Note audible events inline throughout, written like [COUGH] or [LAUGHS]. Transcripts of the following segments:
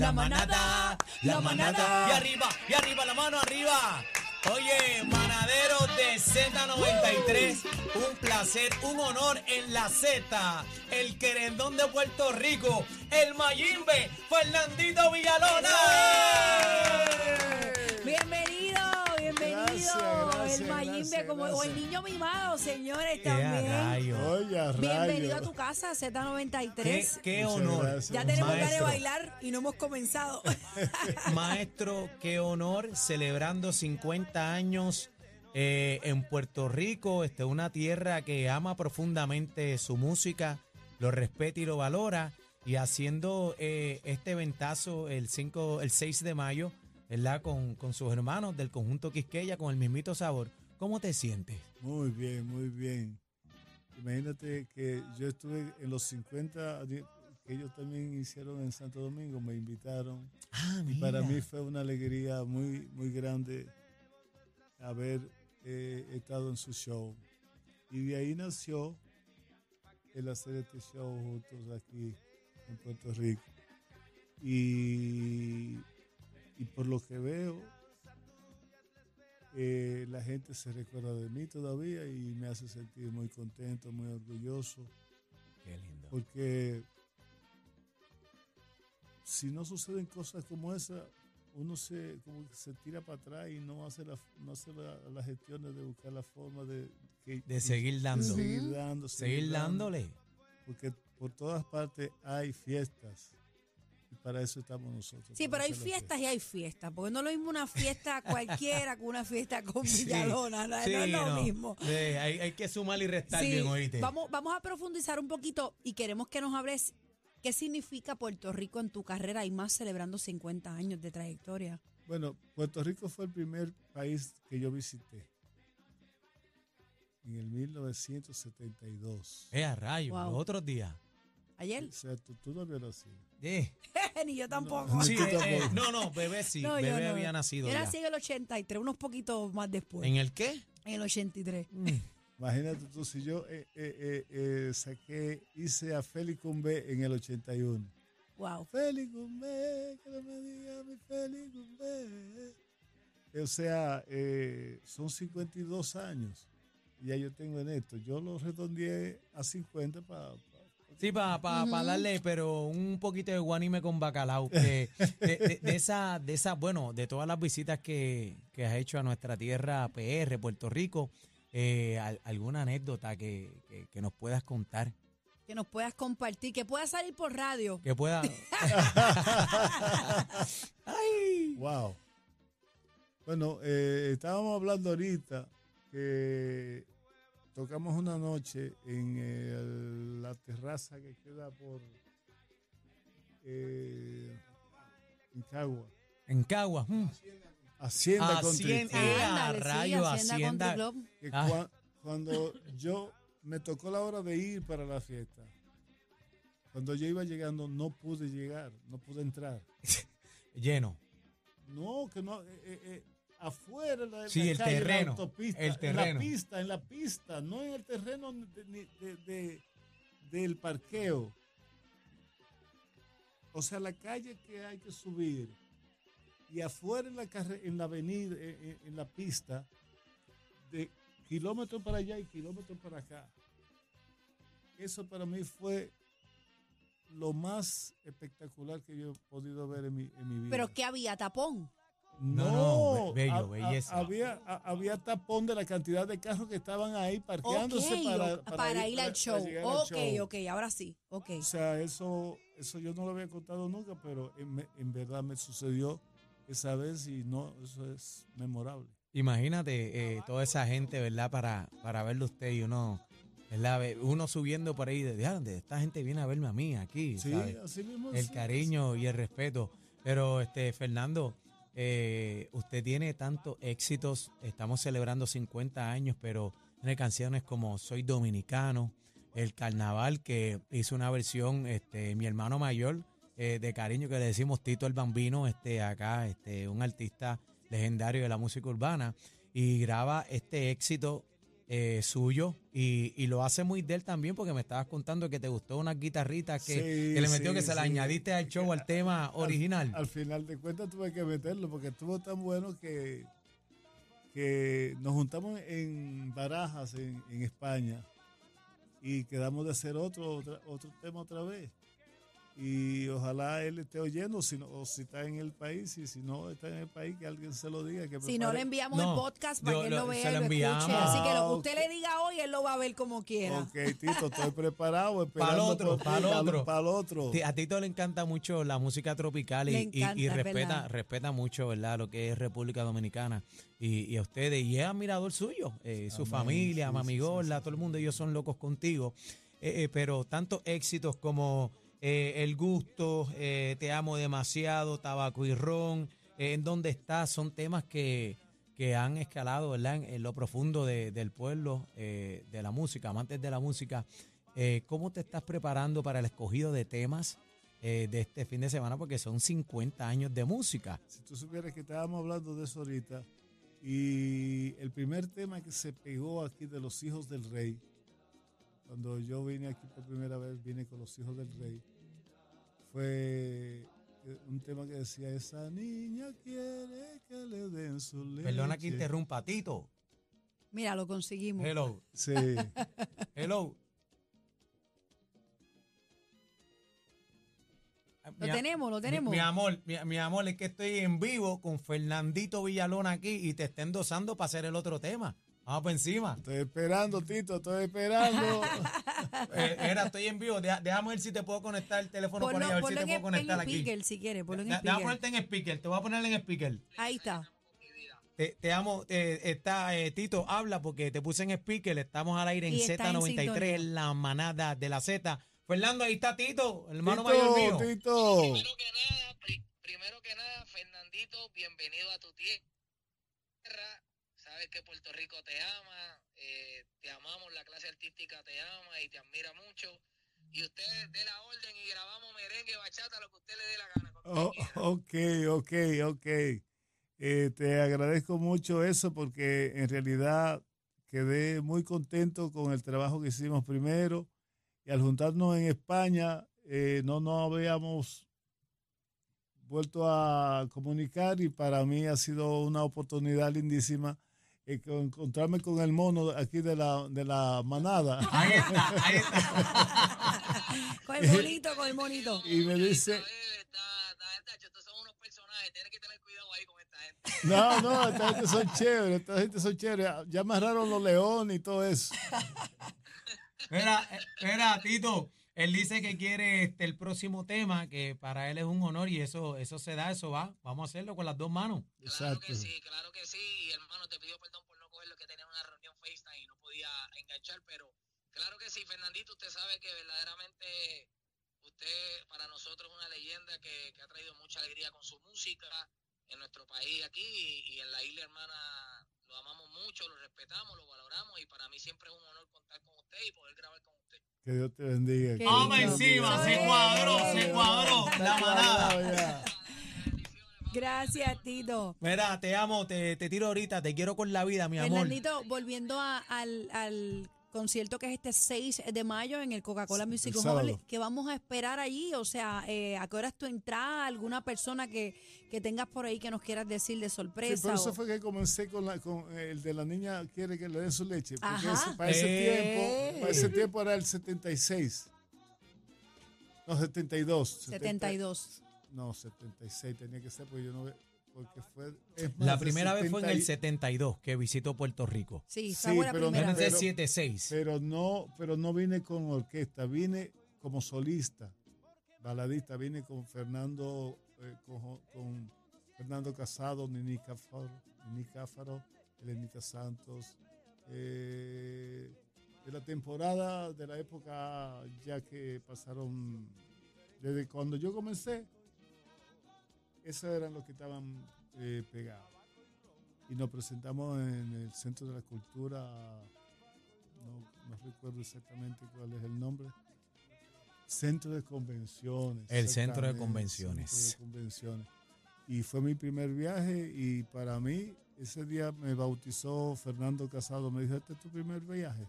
la manada, la manada. Y arriba, y arriba, la mano arriba. Oye, manaderos de Z93, un placer, un honor en la Z, el querendón de Puerto Rico, el Mayimbe, Fernandito Villalona. El Mayimbe gracias, como, o el niño mimado, señores, ¡Qué a también. rayo! Oye, a Bienvenido a tu casa, ¡Qué, Z93. qué honor! gracias. Ya tenemos ganas de bailar y no hemos comenzado. [LAUGHS] Maestro, qué honor celebrando 50 años eh, en Puerto Rico, este, una tierra que ama profundamente su música, lo respeta y lo valora, y haciendo eh, este ventazo el 5, el 6 de mayo, ¿verdad? Con, con sus hermanos del conjunto Quisqueya, con el mismito sabor. ¿Cómo te sientes? Muy bien, muy bien. Imagínate que yo estuve en los 50 di- que ellos también hicieron en Santo Domingo, me invitaron. Ah, Y para mí fue una alegría muy, muy grande haber eh, estado en su show. Y de ahí nació el hacer este show juntos aquí en Puerto Rico. Y, y por lo que veo, eh, la gente se recuerda de mí todavía y me hace sentir muy contento, muy orgulloso, Qué lindo. porque si no suceden cosas como esa, uno se, como que se tira para atrás y no hace, la, no hace la- las gestiones de buscar la forma de, que- De seguir dando. de seguir dando, Seguir dando, dándole. porque por todas partes hay fiestas para eso estamos nosotros. Sí, pero hay fiestas y hay fiestas, porque no es lo mismo una fiesta [LAUGHS] cualquiera que una fiesta con [LAUGHS] Sí, Villalona, no, sí, no es lo no. mismo. Sí, hay, hay que sumar y restar Sí, bien, oíste. vamos, vamos a profundizar un poquito y queremos que nos hables qué significa Puerto Rico en tu carrera y más celebrando 50 años de trayectoria. Bueno, Puerto Rico fue el primer país que yo visité en el 1972. Eh, a rayo, Wow. los otros días. Ayer, O sea, tú, tú no habías nacido. Eh. [LAUGHS] [LAUGHS] ni yo tampoco. No, Sí, [LAUGHS] tú eh, eh, tampoco. no, no, bebé sí, No, bebé no. había nacido Yo nací en el 83, unos poquitos más después, ¿En el qué? en el 83. Imagínate tú, si yo eh, eh, eh, eh, saqué, hice a Félix Cumbé en el 81. Wow. Félix Cumbé, que no me diga mi Félix Cumbé. O sea, eh, son 52 años. Y ya yo tengo en esto. Yo lo redondeé a 50 para... Sí, para pa, pa darle, pero un poquito de guanime con bacalao. que de, de- de esa, de esa, bueno, de todas las visitas que, que has hecho a nuestra tierra PR, Puerto Rico, eh, al- alguna anécdota que, que- que nos puedas contar, Que nos puedas compartir, que puedas salir por radio. que pueda. [LAUGHS] Ay. Wow. Bueno, eh, estábamos hablando ahorita que tocamos una noche en el- la terraza que queda por eh, en Cagua. En Cagua. mm. Hacienda Country Hacienda. Club. Eh, a Ándale, sí, rayo, Hacienda Hacienda. Country Club. Que Ah. cua- cuando yo me tocó la hora de ir para la fiesta, cuando yo iba llegando no pude llegar, no pude entrar. [LAUGHS] Lleno. No, que no, eh, eh, afuera la, Sí, la el calle, la terreno, autopista, el en terreno. la pista, en la pista, no en el terreno de- de- de- de- del parqueo. O sea, la calle que hay que subir y afuera en la carre- en la avenida, eh, eh, en la pista, de kilómetro para allá y kilómetro para acá. Eso para mí fue lo más espectacular que yo he podido ver en mi, en mi vida. Pero que había tapón. No, no, be- bello, belleza. había, ha- había tapón de la cantidad de carros que estaban ahí parqueándose para, para, ir al show. al ok, show. ok, ahora sí. Ok. O sea, eso, eso yo no lo había contado nunca, pero en, en verdad me sucedió esa vez y no, eso es memorable. Imagínate eh, toda esa gente, ¿verdad? Para, para verlo usted y uno, ¿verdad? Ve- Uno subiendo por ahí de, "Diantre, esta gente viene a verme a mí aquí, Sí, ¿sabes? así mismo. El sí, cariño y el respeto. Pero, este, Fernando, eh, usted tiene tantos éxitos. Estamos celebrando 50 años, pero tiene canciones como Soy Dominicano, El Carnaval, que hizo una versión, este, mi hermano mayor, eh, de cariño que le decimos Tito el Bambino, este, acá, este, un artista legendario de la música urbana, y graba este éxito eh, suyo y, y lo hace muy de él también porque me estabas contando que te gustó unas guitarritas que, Sí, que le metió sí, que se la añadiste al show, al tema [LAUGHS] original. Al final de cuentas tuve que meterlo porque estuvo tan bueno que, que nos juntamos en Barajas, en, en España, y quedamos de hacer otro, otra- otro tema otra vez. Y ojalá él esté oyendo, si no- o si está en el país, y si no está en el país, que alguien se lo diga. Que Si no le enviamos No, el podcast para yo que él lo- lo vea lo lo escuche. enviamos. Así que lo que Ah, usted le diga hoy, él lo va a ver como quiera. Ok, Tito, estoy preparado. esperando otro, por ti, pa'l otro. Para el otro. Sí, A Tito le encanta mucho la música tropical y, y- respeta, verdad. respeta mucho ¿verdad? lo que es República Dominicana y, y a ustedes. Y es admirador suyo, eh, su Amén, familia, sí, Mami sí, sí, Gorda, sí, todo el mundo, ellos son locos contigo. Eh, eh, pero tantos éxitos como eh, El Gusto, eh, Te Amo Demasiado, Tabaco y Ron, eh, En Dónde Estás, son temas que, que han escalado ¿verdad? En, lo profundo de- del pueblo, eh, de la música, amantes de la música. Eh, ¿Cómo te estás preparando para el escogido de temas de este fin de semana? Porque son 50 años de música. Si tú supieras que estábamos hablando de eso ahorita, y el primer tema que se pegó aquí de los hijos del rey, cuando yo vine aquí por primera vez, vine con los hijos del rey, fue eh, un tema que decía, esa niña quiere que le den su leche. Perdona que interrumpa, Tito. Mira, lo conseguimos. Hello, Sí, [LAUGHS] hello. Lo Mi a- tenemos, lo mi- tenemos. Mi, amor, mi, mi amor, es que estoy en vivo con Fernandito Villalona aquí y te está endosando para hacer el otro tema. Vamos por encima. estoy esperando, Tito, estoy esperando. [LAUGHS] Eh, era, estoy en vivo. Deja- déjame ver si te puedo conectar el teléfono por Ponlo, ahí, a ver si te puedo conectar en aquí. speaker si quiere, ponlo en Déjame speaker. ponerte en speaker, te voy a poner en speaker. Ahí está. Te, te amo, eh, está eh, Tito, habla porque te puse en speaker, estamos al aire en Y está en Z93, sintonía. en la manada de la Z. Fernando, ahí está Tito, el hermano Tito, mayor mío. Tito. Primero que nada, pri- primero que nada, Fernandito, bienvenido a tu tierra. Sabes que Puerto Rico te ama, eh, te amamos, la clase artística te ama y te admira mucho. Y usted dé la orden y grabamos merengue, bachata, lo que usted le dé la gana. Oh, ok, ok, ok. Eh, te agradezco mucho eso porque en realidad quedé muy contento con el trabajo que hicimos primero y al juntarnos en España eh, no nos habíamos vuelto a comunicar y para mí ha sido una oportunidad lindísima eh, con- encontrarme con el mono aquí de la, de la manada. Ahí está, ahí está. [LAUGHS] Con el monito, con el monito. Y me dice, Esta vez está- está- está- estos son unos personajes, tienes que tener cuidado ahí con esta gente. No, no, esta gente son chéveres, esta gente son chéveres. Ya amarraron los leones y todo eso. Mira, eh, mira, Tito, él dice que quiere este, el próximo tema, que para él es un honor y eso, eso se da, eso va. Vamos a hacerlo con las dos manos. Claro Exacto. que sí, claro que sí. Y hermano, te pido perdón por no cogerlo, que tenía una reunión FaceTime y no podía enganchar, pero claro que sí, Fernandito, usted sabe que verdaderamente usted para nosotros es una leyenda que, que ha traído mucha alegría con su música en nuestro país aquí y, y en la isla hermana lo amamos mucho, lo respetamos, lo valoramos y para mí siempre es un honor contar con usted y poder grabar con usted. Que Dios te bendiga. Que Vamos encima, se cuadró, se cuadró la manada. Gracias, Tito. Mira, te amo, te, te tiro ahorita, te quiero con la vida, mi amor. Fernandito, volviendo a- al, al concierto que es este 6 de mayo en el Coca-Cola Sí, Music el Hall, sábado. que vamos a esperar allí? O sea, eh, ¿a qué hora es tu entrada? ¿Alguna persona que, que tengas por ahí que nos quieras decir de Sí, sorpresa? por eso o- fue que comencé con, la, con el de la niña quiere que le den su leche. Porque ese- para, ese Eh. tiempo, para ese tiempo era el 76. No, 72. 72. No, 76 tenía que ser porque yo no ve- porque fue es más, La primera vez fue en el 70 y- 72 que visitó Puerto Rico. Sí, Sí, pero primera pero- 76. pero no, pero no vine con orquesta, vine como solista, baladista, vine con Fernando, eh, con, con Fernando Casado, Nini Cáfaro, Nini Cáfaro, Elenita Santos, eh, de la temporada, de la época ya que pasaron, desde cuando yo comencé, esos eran los que estaban eh, pegados. Y nos presentamos en el Centro de la Cultura, no, no recuerdo exactamente cuál es el nombre. Centro de Convenciones. El Centro de Convenciones. Centro de Convenciones. y fue mi primer viaje y para mí ese día me bautizó Fernando Casado, me dijo, este es tu primer viaje.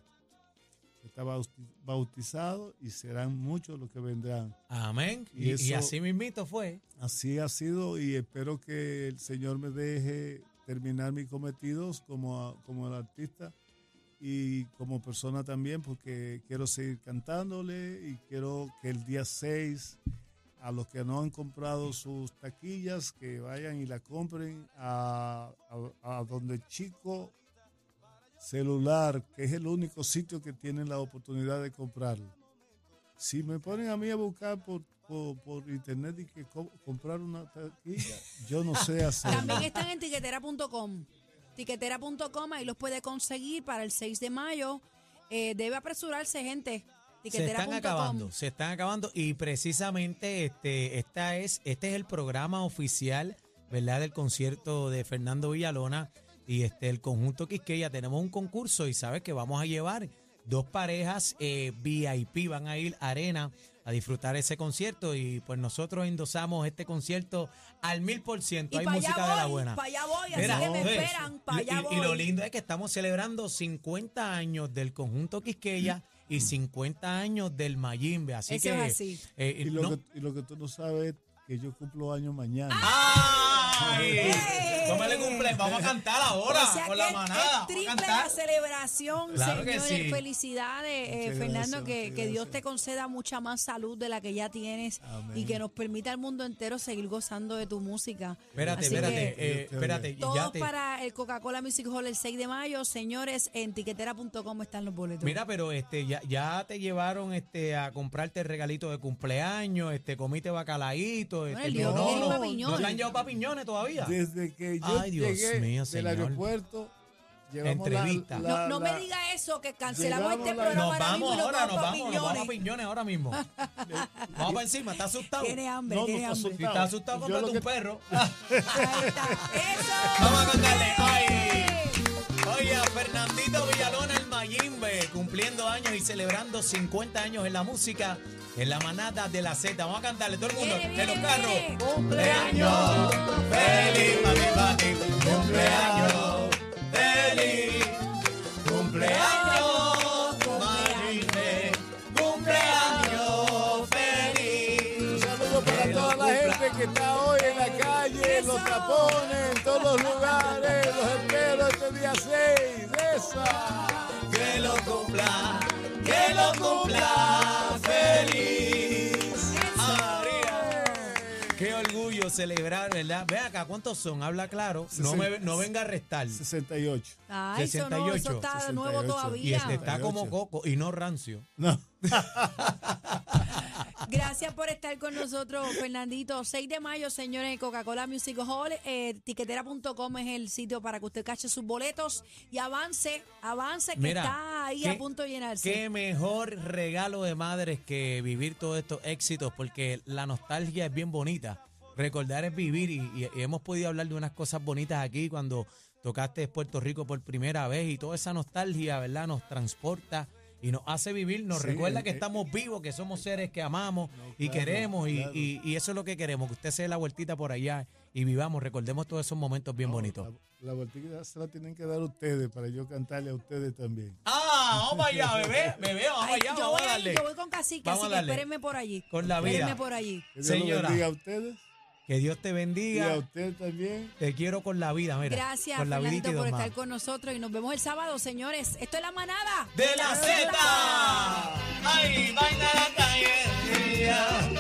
Está bauti- bautizado y serán muchos los que vendrán. Amén. Y Y, y eso- así mismito fue. Así ha sido y espero que el Señor me deje terminar mis cometidos como, como el artista y como persona también porque quiero seguir cantándole y quiero que el día 6 a los que no han comprado sus taquillas que vayan y la compren a, a- a donde Chico Celular, que es el único sitio que tienen la oportunidad de comprarlo. Si me ponen a mí a buscar por, por, por internet y que co- comprar una taquilla, yo no sé [LAUGHS] hacerlo. También están en tiquetera.com. Tiquetera.com, ahí los puede conseguir para el 6 de mayo. Eh, debe apresurarse, gente. Se están acabando, se están acabando y precisamente este, esta es, este es el programa oficial, ¿verdad? Del concierto de Fernando Villalona y este el conjunto Quisqueya. Tenemos un concurso y sabes que vamos a llevar dos parejas eh, VIP, van a ir a Arena a disfrutar ese concierto y pues nosotros endosamos este concierto al mil por ciento. Hay música de la buena. para allá voy, Mira, así que me ves, esperan, para y- allá y, voy. y lo lindo es que estamos celebrando 50 años del conjunto Quisqueya y 50 años del Mayimbe. Así Eso que. es así. eh, Y lo, no- que, y lo que tú no sabes es que yo cumplo años mañana. ¡Ay! Vamos a cantar ahora O sea con que la manada. triple cantar. la celebración, Claro señores. sí. Felicidades, eh, Fernando, gracias, que, que Dios te conceda mucha más salud de la que ya tienes Amén. y que nos permita al mundo entero seguir gozando de tu música. Espérate, Así espérate, que- eh, espérate. Todos ya te- para el Coca-Cola Music Hall el 6 de mayo, señores, en tiquetera.com están los boletos. Mira, pero este ya, ya te llevaron este a comprarte el regalito de cumpleaños, este comiste bacalaíto, este el no, no te han llevado papiñones todavía. Desde que yo Ay, Dios llegué mío, del señor. aeropuerto, llevamos Entrevista. la- no no me diga eso, que cancelamos este programa Nos ahora mismo vamos ahora, nos vamos nos vamos a piñones. ahora mismo. [LAUGHS] vamos para encima, ¿estás asustado? Tiene hambre, No, no tiene está hambre. Si estás asustado, Yo cómprate lo un que- perro. [LAUGHS] Ahí está. ¡Eso! Vamos a contarle. ¡Ay! Oye, a Fernandito Villalona, el Mayimbe, cumpliendo años y celebrando 50 años en la música, en la manada de la Z. Vamos a cantarle todo el mundo Viene, en los carros. ¡Cumpleaños! Tapones, en todos los lugares. Los espero este día 6. ¡Esa! Que lo cumpla, que lo cumpla feliz. María. Qué orgullo celebrar, ¿verdad? Ve acá, ¿cuántos son? Habla claro. No, me, no venga a restar. 68. Ay, eso no, eso 68, está nuevo 68. Y todavía. este está como 68. coco y no rancio. No. [LAUGHS] Gracias por estar con nosotros, Fernandito. 6 de mayo, señores, Coca-Cola Music Hall. Eh, tiquetera.com es el sitio para que usted cache sus boletos y avance, avance que Mira, está ahí a punto de llenarse. Qué mejor regalo de madres que vivir todos estos éxitos, porque la nostalgia es bien bonita. Recordar es vivir y, y- y hemos podido hablar de unas cosas bonitas aquí cuando tocaste Puerto Rico por primera vez y toda esa nostalgia, ¿verdad? Nos transporta y nos hace vivir, nos Sí, recuerda que eh, estamos vivos, que somos seres que amamos No, y claro, queremos y, claro. y- y eso es lo que queremos, que usted se dé la vueltita por allá y vivamos, recordemos todos esos momentos bien No, bonitos. La, la vueltita se la tienen que dar ustedes para yo cantarle a ustedes también. Ah, vamos allá, bebé, bebé, vamos Ay, allá, yo, vamos voy a darle. yo voy con cacique, Vamos así que espérenme por allí. Con la vida. Espérenme por allí. Que Dios Señora. lo bendiga a ustedes Que Dios te y a bendiga. usted también. Te quiero con la vida, mira. Gracias, con la Fernandito, vidita y por estar más. con nosotros y nos vemos el sábado, señores. Esto es La Manada. ¡De la Z! ¡Ay, vaina la calle!